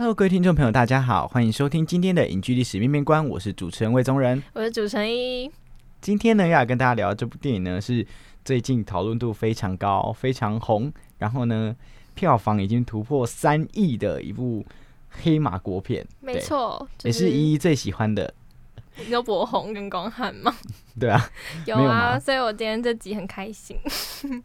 Hello，各位听众朋友，大家好，欢迎收听今天的影剧历史面面观，我是主持人魏宗仁，我是主持人依依。今天呢，要跟大家聊这部电影呢，是最近讨论度非常高、非常红，然后呢，票房已经突破三亿的一部黑马国片。没错，也是依依最喜欢的。有博红跟光汉吗？对啊，有啊，所以我今天这集很开心。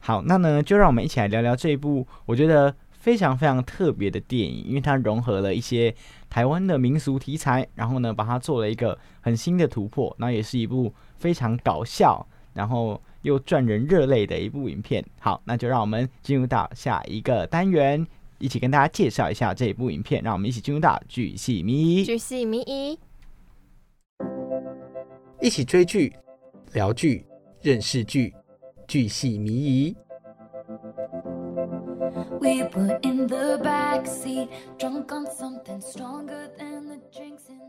好，那呢，就让我们一起来聊聊这一部，我觉得。非常非常特别的电影，因为它融合了一些台湾的民俗题材，然后呢，把它做了一个很新的突破。那也是一部非常搞笑，然后又赚人热泪的一部影片。好，那就让我们进入到下一个单元，一起跟大家介绍一下这一部影片。让我们一起进入到剧系迷，剧系迷一，一起追剧、聊剧、认识剧，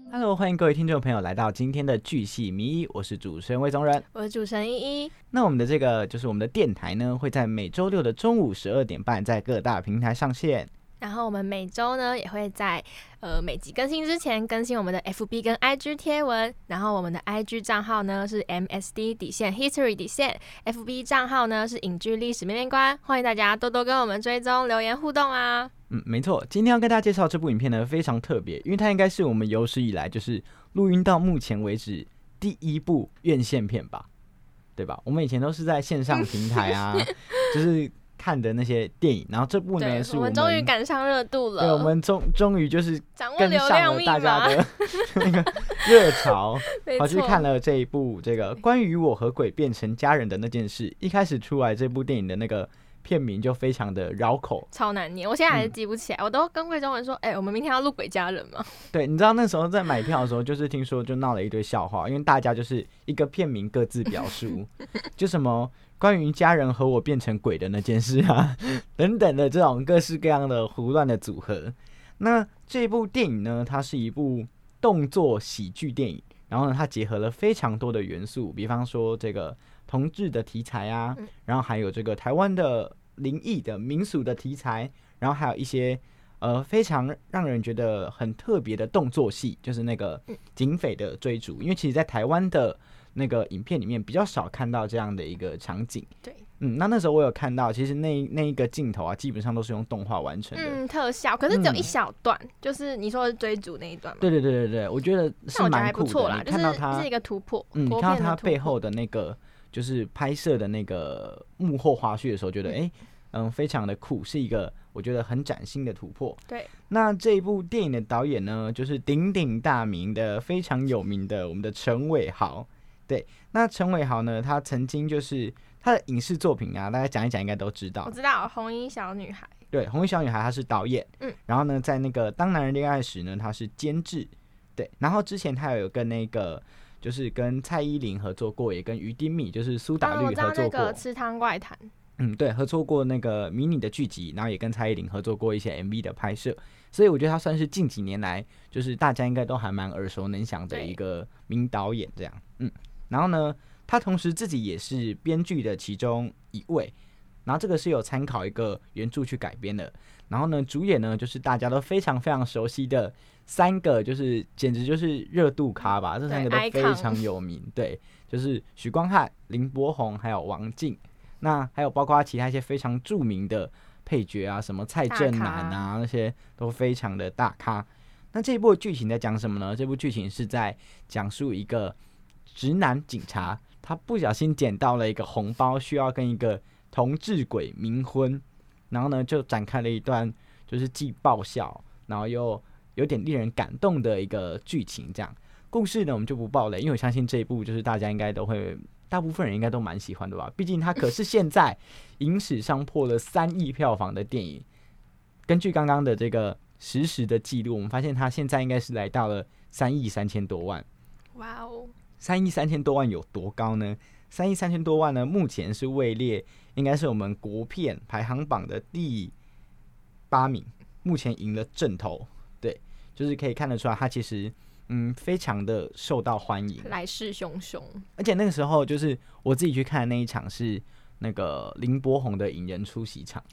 Hello，欢迎各位听众朋友来到今天的巨细迷，我是主持人魏宗仁，我是主持人依依。那我们的这个就是我们的电台呢，会在每周六的中午十二点半在各大平台上线。然后我们每周呢也会在呃每集更新之前更新我们的 FB 跟 IG 贴文，然后我们的 IG 账号呢是 MSD 底线 History 底线，FB 账号呢是影剧历史面面观，欢迎大家多多跟我们追踪留言互动啊。嗯，没错，今天要跟大家介绍这部影片呢非常特别，因为它应该是我们有史以来就是录音到目前为止第一部院线片吧，对吧？我们以前都是在线上平台啊，就是。看的那些电影，然后这部呢是我们终于赶上热度了。对，我们终终于就是跟上了大家的 那个热潮，跑去看了这一部这个关于我和鬼变成家人的那件事。一开始出来这部电影的那个片名就非常的绕口，超难念，我现在还是记不起来。我都跟贵中文说：“哎，我们明天要录鬼家人吗？”对，你知道那时候在买票的时候，就是听说就闹了一堆笑话，因为大家就是一个片名各自表述，就什么。关于家人和我变成鬼的那件事啊，等等的这种各式各样的胡乱的组合。那这部电影呢，它是一部动作喜剧电影，然后呢，它结合了非常多的元素，比方说这个同志的题材啊，然后还有这个台湾的灵异的民俗的题材，然后还有一些呃非常让人觉得很特别的动作戏，就是那个警匪的追逐。因为其实，在台湾的那个影片里面比较少看到这样的一个场景，对，嗯，那那时候我有看到，其实那那一个镜头啊，基本上都是用动画完成的，嗯，特效，可是只有一小段，就是你说追逐那一段，对对对对对，我觉得是蛮酷的，看到它是一个突破，嗯，看到它背后的那个就是拍摄的那个幕后花絮的时候，觉得哎，嗯，非常的酷，是一个我觉得很崭新的突破，对。那这一部电影的导演呢，就是鼎鼎大名的、非常有名的我们的陈伟豪。对，那陈伟豪呢？他曾经就是他的影视作品啊，大家讲一讲应该都知道。我知道《红衣小女孩》。对，《红衣小女孩》她是导演。嗯。然后呢，在那个《当男人恋爱时》呢，她是监制。对。然后之前她有跟那个，就是跟蔡依林合作过，也跟于丁米，就是苏打绿合作过。那个《吃汤怪谈》。嗯，对，合作过那个迷你的剧集，然后也跟蔡依林合作过一些 MV 的拍摄。所以我觉得他算是近几年来，就是大家应该都还蛮耳熟能详的一个名导演，这样。嗯。然后呢，他同时自己也是编剧的其中一位，然后这个是有参考一个原著去改编的。然后呢，主演呢就是大家都非常非常熟悉的三个，就是简直就是热度咖吧，这三个都非常有名。对，就是许光汉、林柏宏还有王静。那还有包括其他一些非常著名的配角啊，什么蔡正南啊，那些都非常的大咖。那这一部剧情在讲什么呢？这部剧情是在讲述一个直男警察，他不小心捡到了一个红包，需要跟一个同志鬼冥婚，然后呢就展开了一段就是既爆笑，然后又有点令人感动的一个剧情。这样故事呢我们就不爆雷，因为我相信这一部就是大家应该都会，大部分人应该都蛮喜欢的吧。毕竟它可是现在影史上破了三亿票房的电影。根据刚刚的这个。实时的记录，我们发现它现在应该是来到了三亿三千多万。哇哦！三亿三千多万有多高呢？三亿三千多万呢，目前是位列应该是我们国片排行榜的第八名，目前赢了正头。对，就是可以看得出来，他其实嗯非常的受到欢迎，来势汹汹。而且那个时候就是我自己去看的那一场是那个林柏宏的引人出席场。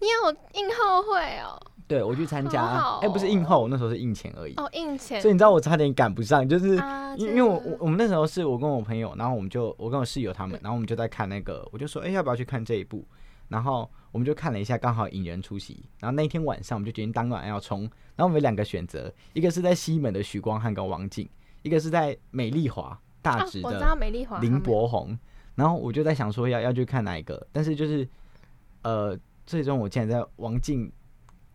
你有映后会哦？对，我去参加，哎，不是映后，那时候是映前而已。哦，映前。所以你知道我差点赶不上，就是因因为我我我们那时候是我跟我朋友，然后我们就我跟我室友他们，然后我们就在看那个，我就说，哎，要不要去看这一部？然后我们就看了一下，刚好引人出席。然后那天晚上我们就决定当晚要冲。然后我们有两个选择，一个是在西门的许光汉跟王静，一个是在美丽华大直的林柏宏。然后我就在想说要要去看哪一个，但是就是呃，最终我竟然在王静。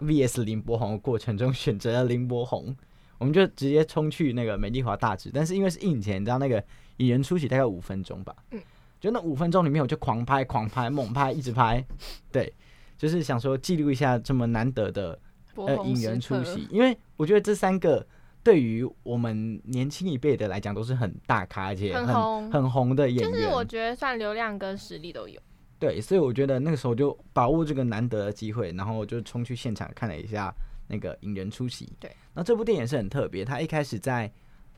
V.S. 林柏宏的过程中选择了林柏宏，我们就直接冲去那个美丽华大直，但是因为是印前，你知道那个引人出席大概五分钟吧，嗯，就那五分钟里面我就狂拍狂拍猛拍一直拍，对，就是想说记录一下这么难得的呃引人出席，因为我觉得这三个对于我们年轻一辈的来讲都是很大咖而且很很红的演员，就是我觉得算流量跟实力都有。对，所以我觉得那个时候就把握这个难得的机会，然后就冲去现场看了一下那个引人出席。对，那这部电影是很特别，它一开始在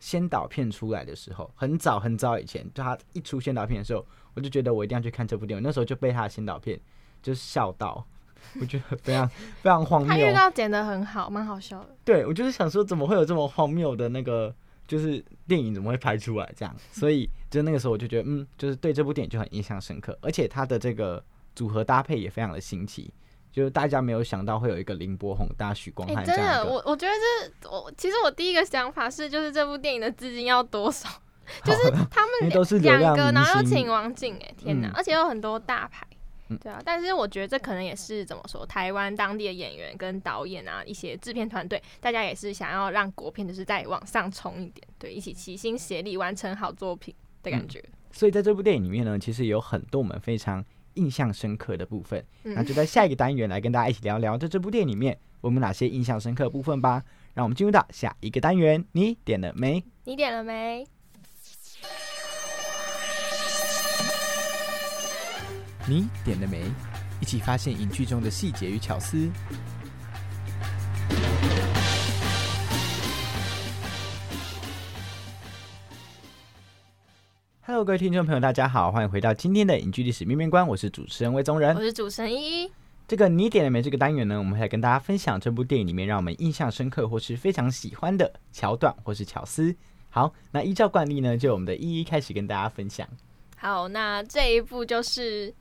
先导片出来的时候，很早很早以前，就它一出先导片的时候，我就觉得我一定要去看这部电影。那时候就被他的先导片就笑到，我觉得非常非常荒谬。他预告剪得很好，蛮好笑的。对，我就是想说，怎么会有这么荒谬的那个？就是电影怎么会拍出来这样？所以就那个时候我就觉得，嗯，就是对这部电影就很印象深刻，而且他的这个组合搭配也非常的新奇，就是大家没有想到会有一个林柏宏大许光汉这样的。我我觉得这我其实我第一个想法是，就是这部电影的资金要多少？就是他们两个，然后请王静，哎，天哪！而且有很多大牌。对啊，但是我觉得这可能也是怎么说，台湾当地的演员跟导演啊，一些制片团队，大家也是想要让国片就是再往上冲一点，对，一起齐心协力完成好作品的感觉。所以在这部电影里面呢，其实有很多我们非常印象深刻的部分。那就在下一个单元来跟大家一起聊聊，在这部电影里面我们哪些印象深刻的部分吧。让我们进入到下一个单元，你点了没？你点了没？你点了没？一起发现影剧中的细节与巧思。Hello，各位听众朋友，大家好，欢迎回到今天的影剧历史面面观，我是主持人魏宗仁，我是主持人依依。这个你点了没？这个单元呢，我们会来跟大家分享这部电影里面让我们印象深刻或是非常喜欢的桥段或是巧思。好，那依照惯例呢，就我们的依依开始跟大家分享。好，那这一部就是。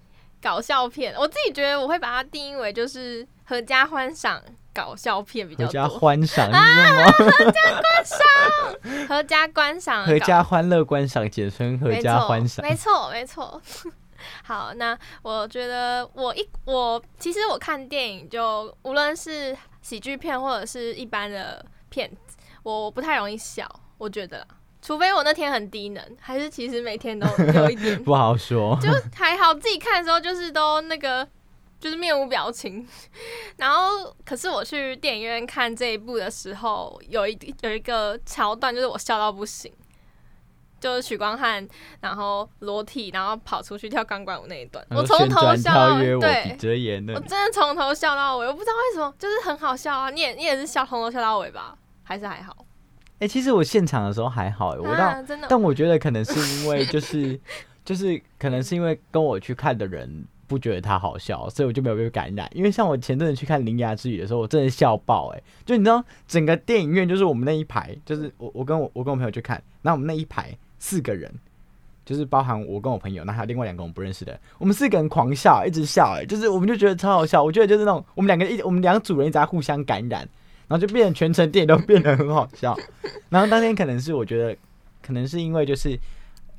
搞笑片，我自己觉得我会把它定义为就是合家欢赏搞笑片比较多。合家欢赏啊，合家观赏，合家观赏，合家欢乐观赏，简称合家欢赏。没错，没错。好，那我觉得我一我其实我看电影就无论是喜剧片或者是一般的片子，我不太容易笑，我觉得。除非我那天很低能，还是其实每天都有一点 不好说，就还好自己看的时候就是都那个就是面无表情。然后，可是我去电影院看这一部的时候，有一有一个桥段就是我笑到不行，就是许光汉然后裸体然后跑出去跳钢管舞那一段，我从头笑到尾，对，我真的从头笑到尾，我不知道为什么，就是很好笑啊！你也你也是笑从头笑到尾吧？还是还好？哎，其实我现场的时候还好，我到，但我觉得可能是因为就是 就是可能是因为跟我去看的人不觉得他好笑，所以我就没有被感染。因为像我前阵子去看《铃芽之语》的时候，我真的笑爆哎！就你知道，整个电影院就是我们那一排，就是我我跟我我跟我朋友去看，那我们那一排四个人。就是包含我跟我朋友，那还有另外两个我们不认识的，我们四个人狂笑，一直笑，哎，就是我们就觉得超好笑。我觉得就是那种我们两个一，我们两组人一直在互相感染，然后就变成全程电影都变得很好笑。然后当天可能是我觉得，可能是因为就是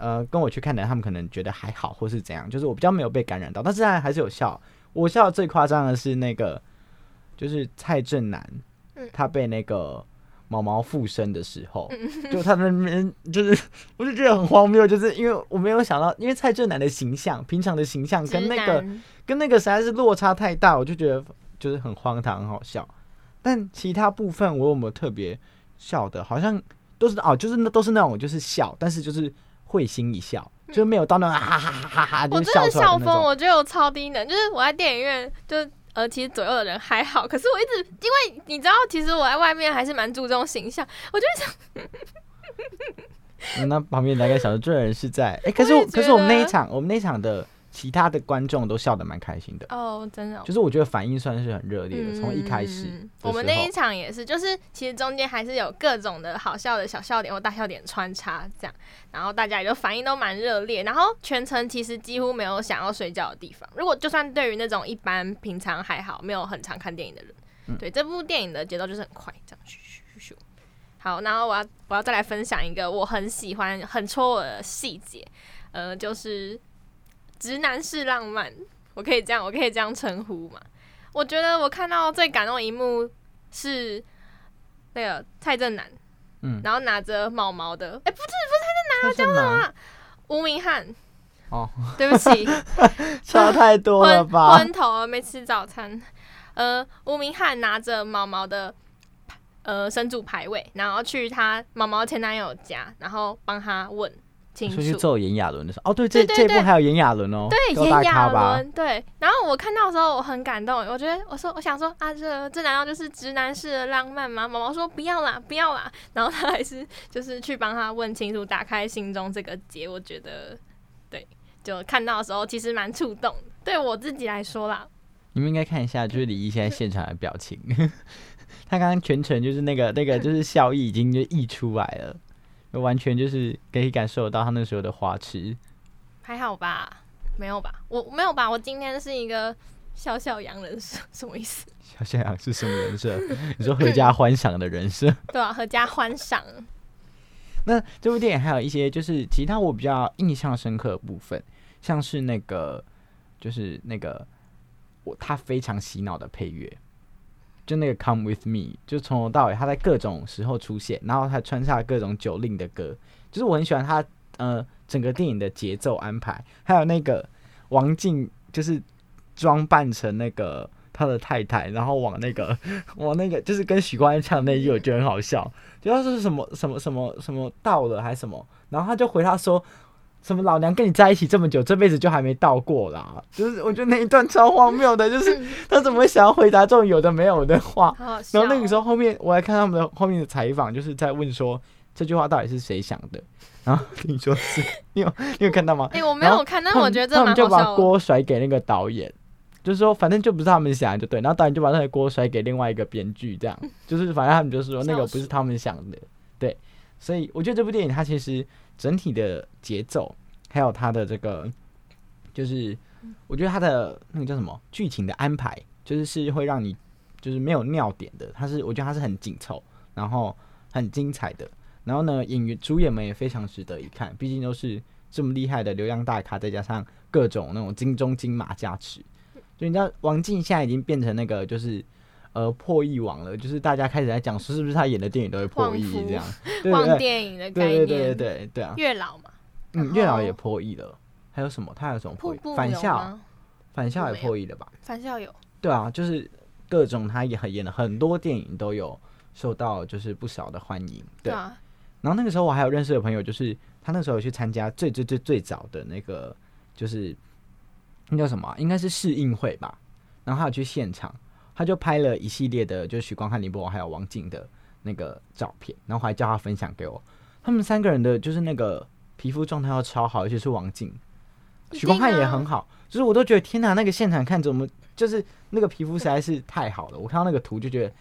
呃跟我去看的人，他们可能觉得还好，或是怎样，就是我比较没有被感染到，但是还还是有笑。我笑的最夸张的是那个，就是蔡正南，他被那个。毛毛附身的时候，就他那边就是，我就觉得很荒谬，就是因为我没有想到，因为蔡正南的形象，平常的形象跟那个跟那个实在是落差太大，我就觉得就是很荒唐，很好笑。但其他部分我有没有特别笑的？好像都是哦，就是那都是那种就是笑，但是就是会心一笑，就是没有到那种哈哈哈哈哈，我真的笑疯，我觉得我超低能，就是我在电影院就。呃，其实左右的人还好，可是我一直因为你知道，其实我在外面还是蛮注重形象，我就想，那旁边大概想的这人是在哎，可是可是我们那一场，我们那场的。其他的观众都笑得蛮开心的哦，真的，就是我觉得反应算是很热烈的。从一开始，我们那一场也是，就是其实中间还是有各种的好笑的小笑点或大笑点穿插，这样，然后大家也就反应都蛮热烈，然后全程其实几乎没有想要睡觉的地方。如果就算对于那种一般平常还好没有很常看电影的人，对这部电影的节奏就是很快，这样咻咻咻。好，然后我要我要再来分享一个我很喜欢很戳我的细节，呃，就是。直男式浪漫，我可以这样，我可以这样称呼嘛？我觉得我看到最感动一幕是那个蔡正南，嗯，然后拿着毛毛的，哎，不是不是蔡正南，叫什么？吴明翰。哦，对不起，差太多了吧？昏头没吃早餐。呃，吴明翰拿着毛毛的呃神主牌位，然后去他毛毛前男友家，然后帮他问。出去揍炎亚纶的时候，哦，对，这这部还有炎亚纶哦，对，炎亚纶，对。然后我看到的时候，我很感动，我觉得，我说，我想说啊，这这难道就是直男式的浪漫吗？毛毛说不要啦，不要啦。然后他还是就是去帮他问清楚，打开心中这个结。我觉得，对，就看到的时候其实蛮触动。对我自己来说啦，你们应该看一下，就是李毅现在现场的表情，他刚刚全程就是那个那个就是笑意已经就溢出来了。完全就是可以感受到他那时候的花痴，还好吧？没有吧？我没有吧？我今天是一个笑笑羊人设，什么意思？笑笑羊是什么人设？你说合家欢赏的人设？对啊，合家欢赏。那这部电影还有一些就是其他我比较印象深刻的部分，像是那个就是那个我他非常洗脑的配乐。就那个 Come with me，就从头到尾，他在各种时候出现，然后他穿插各种酒令的歌，就是我很喜欢他呃整个电影的节奏安排，还有那个王静就是装扮成那个他的太太，然后往那个 往那个就是跟许光汉唱那句，我觉得很好笑，主要是什么什么什么什么到了还是什么，然后他就回他说。什么老娘跟你在一起这么久，这辈子就还没到过啦？就是我觉得那一段超荒谬的，就是他怎么会想要回答这种有的没有的话？然后那个时候后面我还看他们的后面的采访，就是在问说这句话到底是谁想的？然后听说是你有你有看到吗？哎，我没有看，但我觉得他们就把锅甩给那个导演，就是说反正就不是他们想就对，然后导演就把那个锅甩给另外一个编剧，这样 就是反正他们就是说那个不是他们想的，对，所以我觉得这部电影它其实。整体的节奏，还有它的这个，就是我觉得它的那个叫什么剧情的安排，就是是会让你就是没有尿点的。它是我觉得它是很紧凑，然后很精彩的。然后呢，演员主演们也非常值得一看，毕竟都是这么厉害的流量大咖，再加上各种那种金钟金马加持。就你知道，王静现在已经变成那个就是呃破亿网了，就是大家开始在讲说是不是他演的电影都会破亿这样。望电影的概念，对对对对对啊！月老嘛，嗯，月老也破亿了。还有什么？他还有什么破亿？返校，返校也破亿了吧？返校有。对啊，就是各种他也很演的很多电影都有受到就是不少的欢迎。对啊。然后那个时候我还有认识的朋友，就是他那时候去参加最最最最早的那个就是那叫什么？应该是试映会吧。然后他有去现场，他就拍了一系列的，就是许光汉、林柏宏还有王静的。那个照片，然后还叫他分享给我。他们三个人的就是那个皮肤状态要超好，尤其是王静、许光汉也很好，就是我都觉得天哪，那个现场看怎么就是那个皮肤实在是太好了。我看到那个图就觉得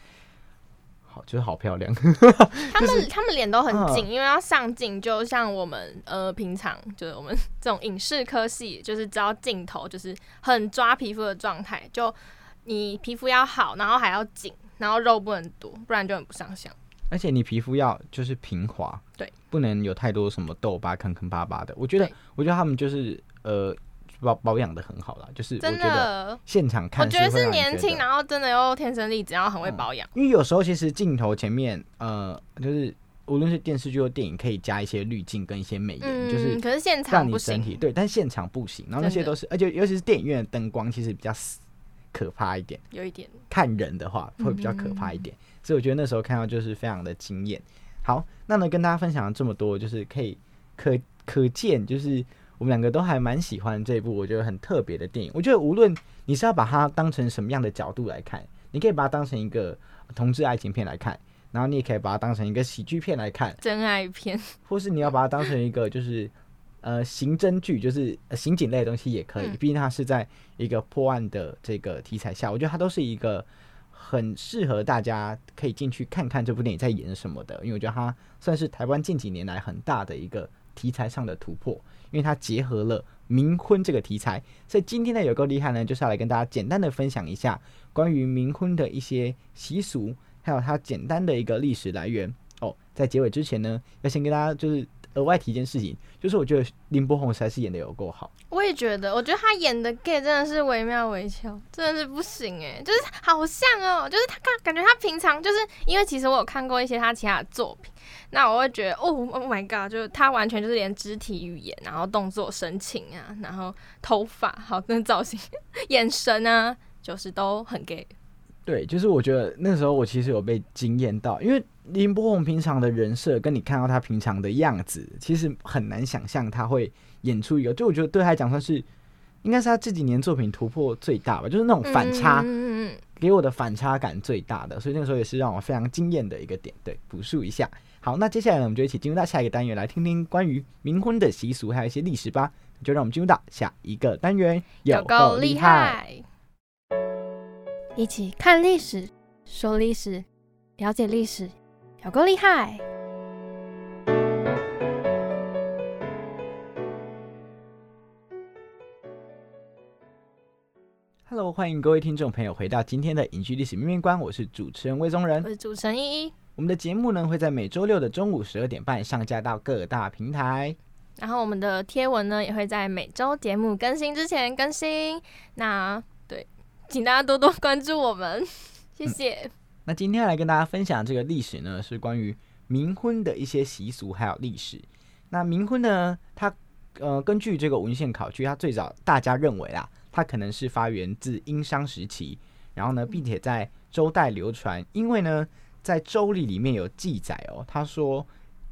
好就是好漂亮。他们他们脸都很嗯近，因为要上镜，就像我们呃平常就是我们这种影视科系，就是只要镜头就是很抓皮肤的状态，就你皮肤要好，然后还要紧，然后肉不能多，不然就很不上相。而且你皮肤要就是平滑，对，不能有太多什么痘疤、坑坑巴巴的。我觉得，我觉得他们就是呃保保养的很好啦，就是真的，现场看我觉得是年轻，然后真的又天生丽质，然后很会嗯保养。因为有时候其实镜头前面呃就是无论是电视剧或电影，可以加一些滤镜跟一些美颜，嗯，就是可是现场不你身体行。对，但现场不行。然后那些都是，而且尤其是电影院的灯光其实比较死可怕一点。有一点，看人的话会比较可怕一点，所以我觉得那时候看到就是非常的惊艳。好，那呢跟大家分享了这么多，就是可以可可见，就是我们两个都还蛮喜欢这部我觉得很特别的电影。我觉得无论你是要把它当成什么样的角度来看，你可以把它当成一个同志爱情片来看，然后你也可以把它当成一个喜剧片来看，真爱片。或是你要把它当成一个就是呃刑侦剧，就是、呃、刑警类的东西也可以。嗯毕竟它是在一个破案的这个题材下，我觉得它都是一个很适合大家可以进去看看这部电影在演什么的。因为我觉得它算是台湾近几年来很大的一个题材上的突破，因为它结合了冥婚这个题材。所以今天呢有够厉害呢，就是要来跟大家简单的分享一下关于冥婚的一些习俗，还有它简单的一个历史来源。哦，在结尾之前呢，要先跟大家就是额外提一件事情，就是我觉得林柏宏实在是演的有够好，我也觉得，我觉得他演的 gay 真的是惟妙惟肖，真的是不行哎，就是好像哦，就是他感感觉他平常就是因为其实我有看过一些他其他的作品，那我会觉得哦，Oh my god，就是他完全就是连肢体语言，然后动作、神情啊，然后头发，好，跟造型、眼神啊，就是都很 gay。对，就是我觉得那时候我其实有被惊艳到，因为林柏宏平常的人设跟你看到他平常的样子，其实很难想象他会演出一个，就我觉得对他来讲算是应该是他这几年作品突破最大吧，就是那种反差。嗯给我的反差感最大的，所以那个时候也是让我非常惊艳的一个点。对，补述一下。好，那接下来呢，我们就一起进入到下一个单元，来听听关于冥婚的习俗，还有一些历史吧。就让我们进入到下一个单元，有够厉！害！一起看历史，说历史，了解历史，有够厉害！Hello，欢迎各位听众朋友回到今天的影剧历史面面观，我是主持人魏宗仁我。是主持人依依。我们的节目呢会在每周六的中午十二点半上架到各大平台。然后我们的贴文呢也会在每周节目更新之前更新。那对，请大家多多关注我们，谢谢。那今天要来跟大家分享这个历史呢，是关于冥婚的一些习俗还有历史。那冥婚呢，它呃根据这个文献考据，它最早大家认为啦，它可能是发源自殷商时期，然后呢，并且在周代流传。因为呢，在《周礼》里面有记载哦，他说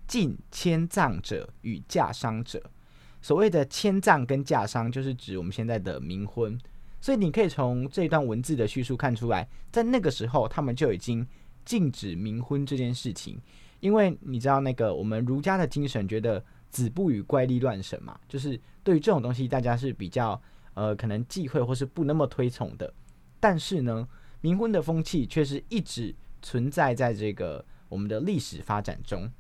近迁葬者与嫁商者，所谓的迁葬跟嫁商，就是指我们现在的冥婚。所以你可以从这段文字的叙述看出来，在那个时候他们就已经禁止冥婚这件事情，因为你知道那个我们儒家的精神觉得子不语怪力乱神嘛，就是对于这种东西大家是比较呃可能忌讳或是不那么推崇的。但是呢，冥婚的风气却是一直存在在这个我们的历史发展中。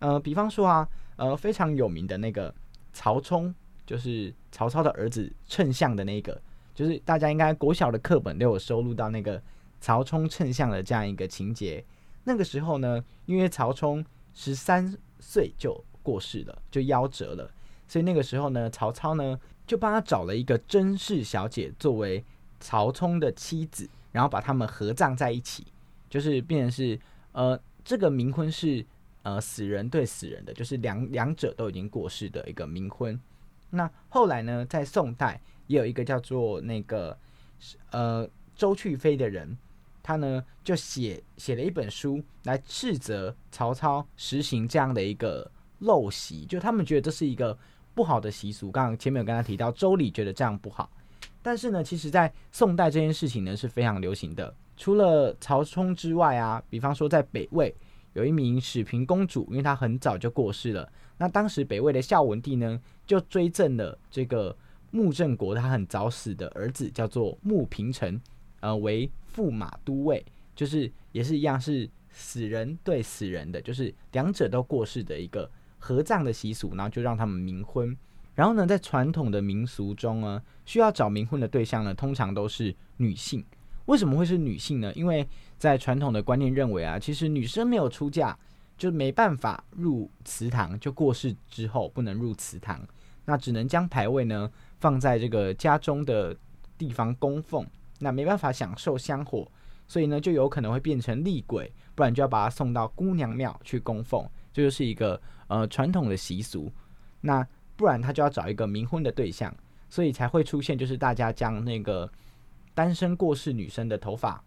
呃，比方说啊，呃非常有名的那个曹冲，就是曹操的儿子丞相的那个。就是大家应该国小的课本都有收录到那个曹冲称象的这样一个情节。那个时候呢，因为曹冲十三岁就过世了，就夭折了，所以那个时候呢，曹操呢就帮他找了一个甄氏小姐作为曹冲的妻子，然后把他们合葬在一起，就是变成是呃这个冥婚是呃死人对死人的，就是两两者都已经过世的一个冥婚。那后来呢，在宋代。也有一个叫做那个呃周去飞的人，他呢就写写了一本书来斥责曹操实行这样的一个陋习，就他们觉得这是一个不好的习俗。刚刚前面有跟他提到，周礼觉得这样不好，但是呢，其实在宋代这件事情呢是非常流行的。除了曹冲之外啊，比方说在北魏有一名始平公主，因为她很早就过世了，那当时北魏的孝文帝呢就追赠了这个。穆正国他很早死的儿子叫做穆平臣，呃，为驸马都尉，就是也是一样是死人对死人的，就是两者都过世的一个合葬的习俗，然后就让他们冥婚。然后呢，在传统的民俗中呢，需要找冥婚的对象呢，通常都是女性。为什么会是女性呢？因为在传统的观念认为啊，其实女生没有出嫁就没办法入祠堂，就过世之后不能入祠堂，那只能将牌位呢放在这个家中的地方供奉，那没办法享受香火，所以呢就有可能会变成厉鬼，不然就要把它送到姑娘庙去供奉，这就是一个呃传统的习俗。那不然他就要找一个冥婚的对象，所以才会出现就是大家将那个单身过世女生的头发、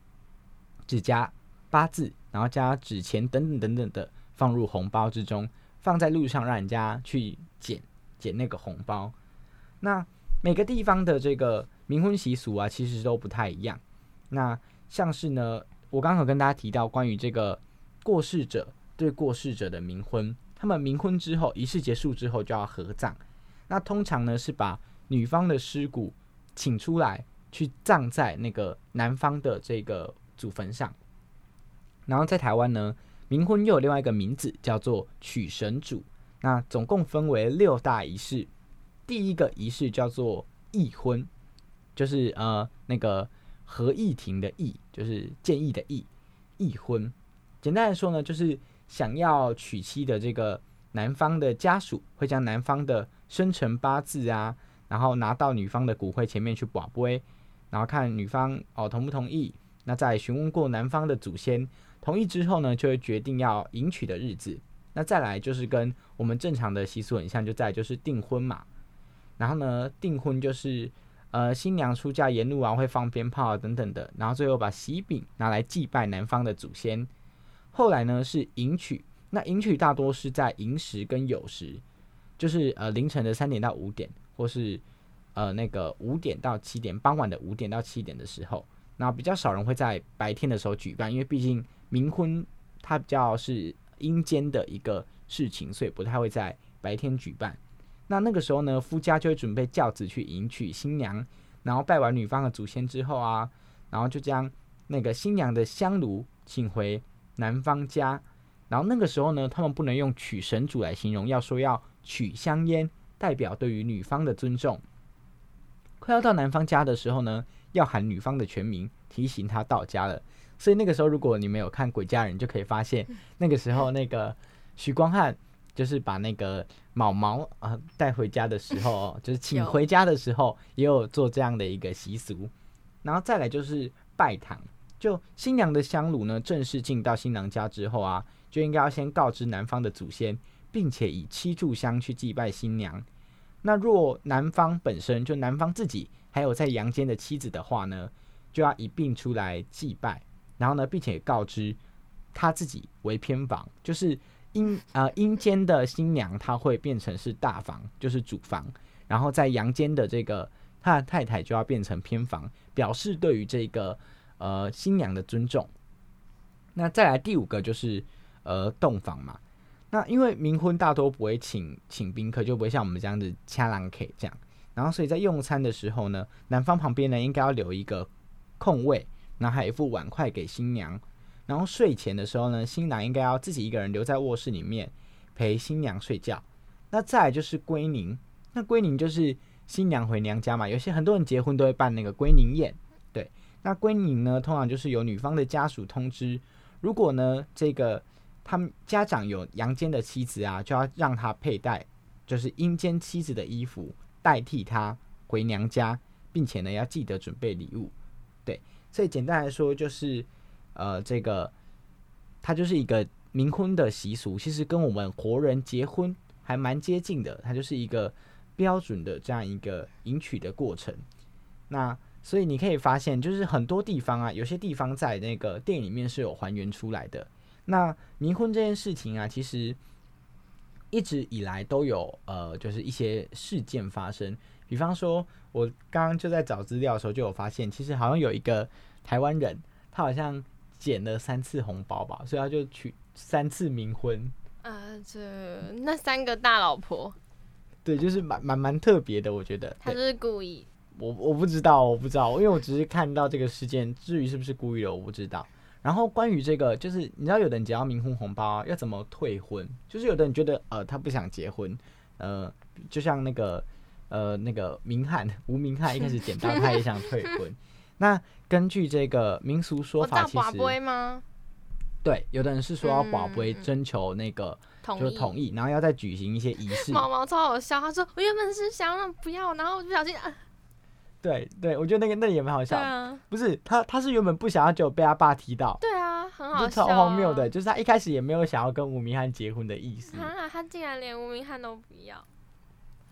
指甲、八字，然后加纸钱等等等等的放入红包之中，放在路上让人家去捡捡那个红包。那每个地方的这个冥婚习俗啊，其实都不太一样。那像是呢，我刚好跟大家提到关于这个过世者对过世者的冥婚。他们冥婚之后，仪式结束之后就要合葬。那通常呢是把女方的尸骨请出来，去葬在那个男方的这个祖坟上。然后在台湾呢，冥婚又有另外一个名字叫做娶神主。那总共分为六大仪式。第一个仪式叫做议婚，就是呃那个合议庭的议，就是建议的议。议婚，简单来说呢，就是。想要娶妻的这个男方的家属会将男方的生辰八字啊，然后拿到女方的骨灰前面去卜碑，然后看女方哦同不同意。那在询问过男方的祖先同意之后呢，就会决定要迎娶的日子。那再来就是跟我们正常的习俗很像，就在就是订婚嘛。然后呢，订婚就是呃新娘出嫁沿路啊会放鞭炮等等的，然后最后把喜饼拿来祭拜男方的祖先。后来呢是迎娶，那迎娶大多是在寅时跟酉时，就是呃凌晨的三点到五点，或是呃那个五点到七点，傍晚的五点到七点的时候，那比较少人会在白天的时候举办，因为毕竟冥婚它比较是阴间的一个事情，所以不太会在白天举办。那那个时候呢，夫家就会准备轿子去迎娶新娘，然后拜完女方的祖先之后啊，然后就将那个新娘的香炉请回。男方家，然后那个时候呢，他们不能用娶神主来形容，要说要取香烟，代表对于女方的尊重。快要到男方家的时候呢，要喊女方的全名，提醒他到家了。所以那个时候，如果你没有看《鬼家人》，就可以发现，那个时候那个许光汉就是把那个毛毛啊带回家的时候，就是请回家的时候，也有做这样的一个习俗。然后再来就是拜堂。就新娘的香炉呢，正式进到新郎家之后啊，就应该要先告知男方的祖先，并且以七炷香去祭拜新娘。那若男方本身就男方自己还有在阳间的妻子的话呢，就要一并出来祭拜。然后呢，并且告知他自己为偏房，就是阴啊阴间的新娘，她会变成是大房，就是主房。然后在阳间的这个他的太太就要变成偏房，表示对于这个。呃，新娘的尊重。那再来第五个就是呃，洞房嘛。那因为冥婚大多不会请请宾客，就不会像我们这样子掐狼 K 这样。然后所以在用餐的时候呢，男方旁边呢应该要留一个空位，然后还有一副碗筷给新娘。然后睡前的时候呢，新郎应该要自己一个人留在卧室里面陪新娘睡觉。那再就是归宁，那归宁就是新娘回娘家嘛。有些很多人结婚都会办那个归宁宴。对那归宁呢，通常就是由女方的家属通知，如果呢这个他们家长有阳间的妻子啊，就要让他佩戴就是阴间妻子的衣服，代替他回娘家，并且呢要记得准备礼物。对，所以简单来说就是呃这个它就是一个冥婚的习俗，其实跟我们活人结婚还蛮接近的，它就是一个标准的这样一个迎娶的过程。那所以你可以发现，就是很多地方啊，有些地方在那个电影里面是有还原出来的。那冥婚这件事情啊，其实一直以来都有呃，就是一些事件发生。比方说，我刚刚就在找资料的时候就有发现，其实好像有一个台湾人，他好像捡了三次红包吧，所以他就娶三次冥婚。啊，这那三个大老婆，对，就是蛮蛮蛮特别的，我觉得。他就是故意。我我不知道，我不知道，因为我只是看到这个事件，至于是不是故意的，我不知道。然后关于这个，就是你知道，有的人捡到冥婚红包啊要怎么退婚？就是有的人觉得呃他不想结婚，呃，就像那个呃那个明翰吴明翰一开始捡到他也想退婚。那根据这个民俗说法，其实吗？对，有的人是说要宝贝征求那个。就同意，然后要再举行一些仪式。毛毛超好笑，他说我原本是想让不要，然后我不小心啊，对对，我觉得那个那个也蛮好笑。啊，不是他，他是原本不想要，就被他爸踢到，对啊，很好就笑、超荒谬的。。就是他一开始也没有想要跟吴明翰结婚的意思，啊，他竟然连吴明翰都不要。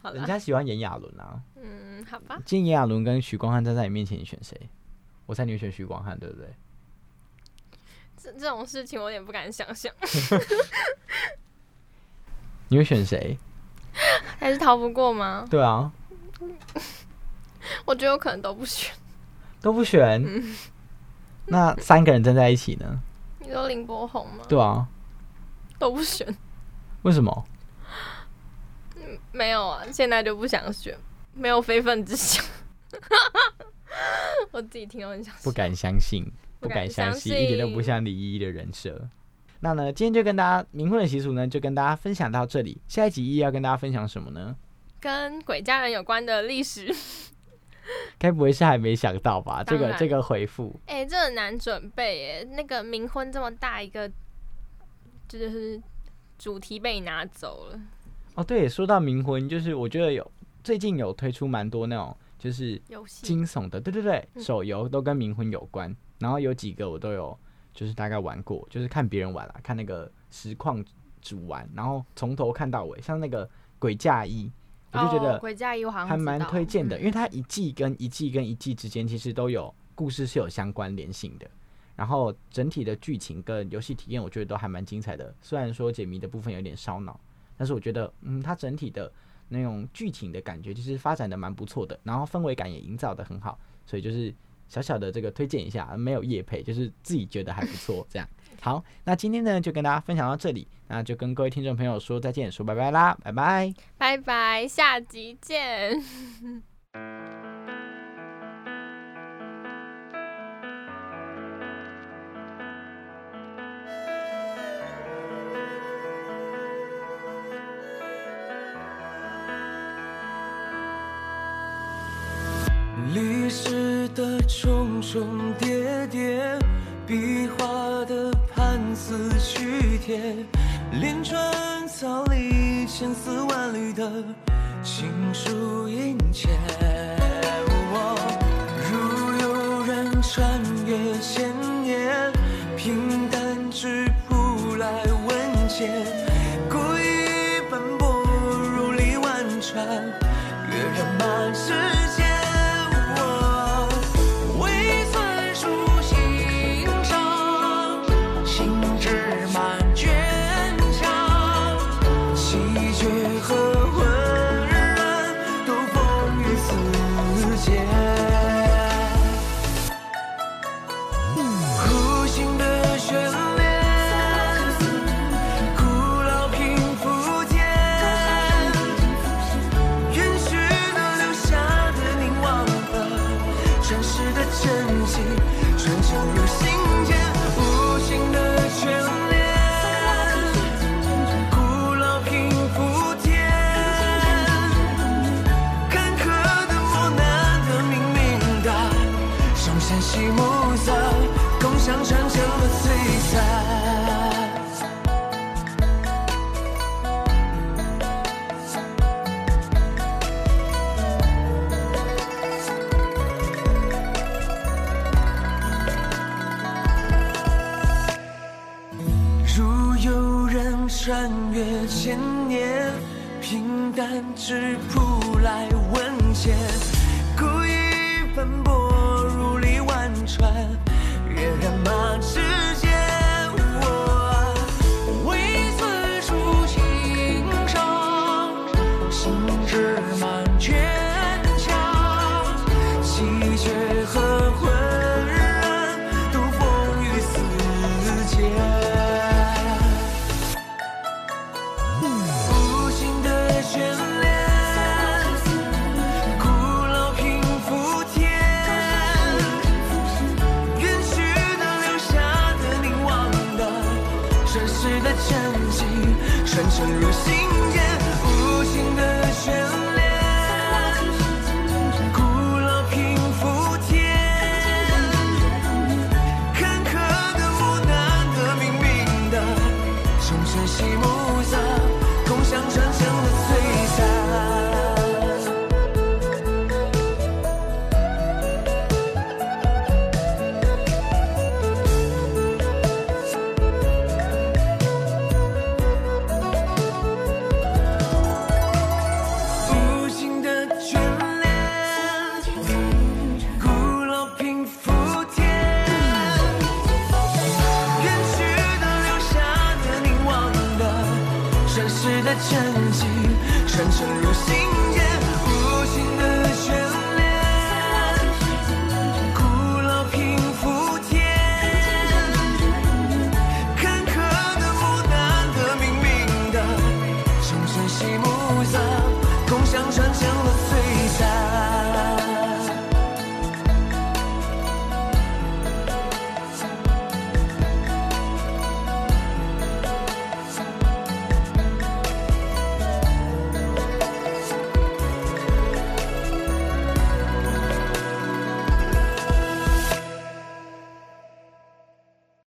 好人，家喜欢炎亚纶啊。嗯，好吧，今天炎亚纶跟许光汉站在你面前，你选谁？我猜你会选许光汉，对不对？这这种事情我有点不敢想象，你会选谁？还是逃不过吗？对啊，我觉得我可能都不选。都不选。嗯那三个人站在一起呢？你说林柏宏吗？对啊，都不选，为什么？没有啊，现在就不想选，没有非分之想。我自己听都很想不。敢相信，不不敢敢相相信，一点都不像李依依的人设。那呢，今天就跟大家冥婚的习俗呢，就跟大家分享到这里。下一集依依要跟大家分享什么呢？跟鬼家人有关的历史，该不会是还没想到吧？这个这个回复，哎、这很难准备耶。那个冥婚这么大一个，这就是主题被你拿走了。哦，对，说到冥婚，就是我觉得有最近有推出蛮多那种就是惊悚的，对对对，嗯手游都跟冥婚有关。然后有几个我都有，就是大概玩过，就是看别人玩啦，看那个实况主玩，然后从头看到尾，像那个鬼嫁衣，我就觉哦得鬼嫁衣我好像还蛮推荐的，嗯因为它一季跟一季跟一季之间其实都有故事是有相关联性的，然后整体的剧情跟游戏体验我觉得都还蛮精彩的。虽然说解谜的部分有点烧脑，但是我觉得嗯，它整体的那种剧情的感觉其实发展的蛮不错的，然后氛围感也营造的很好，所以就是小小的这个推荐一下，没有夜配，就是自己觉得还不错这样。好，那今天呢就跟大家分享到这里，那就跟各位听众朋友说再见，说拜拜啦，拜拜。拜拜，下集见。历史的重重叠叠，壁画的盘丝曲帖，连川草里千丝万缕的情书殷切。如有人穿越千年，平淡之铺来问笺，故意奔波如历万川，阅人马之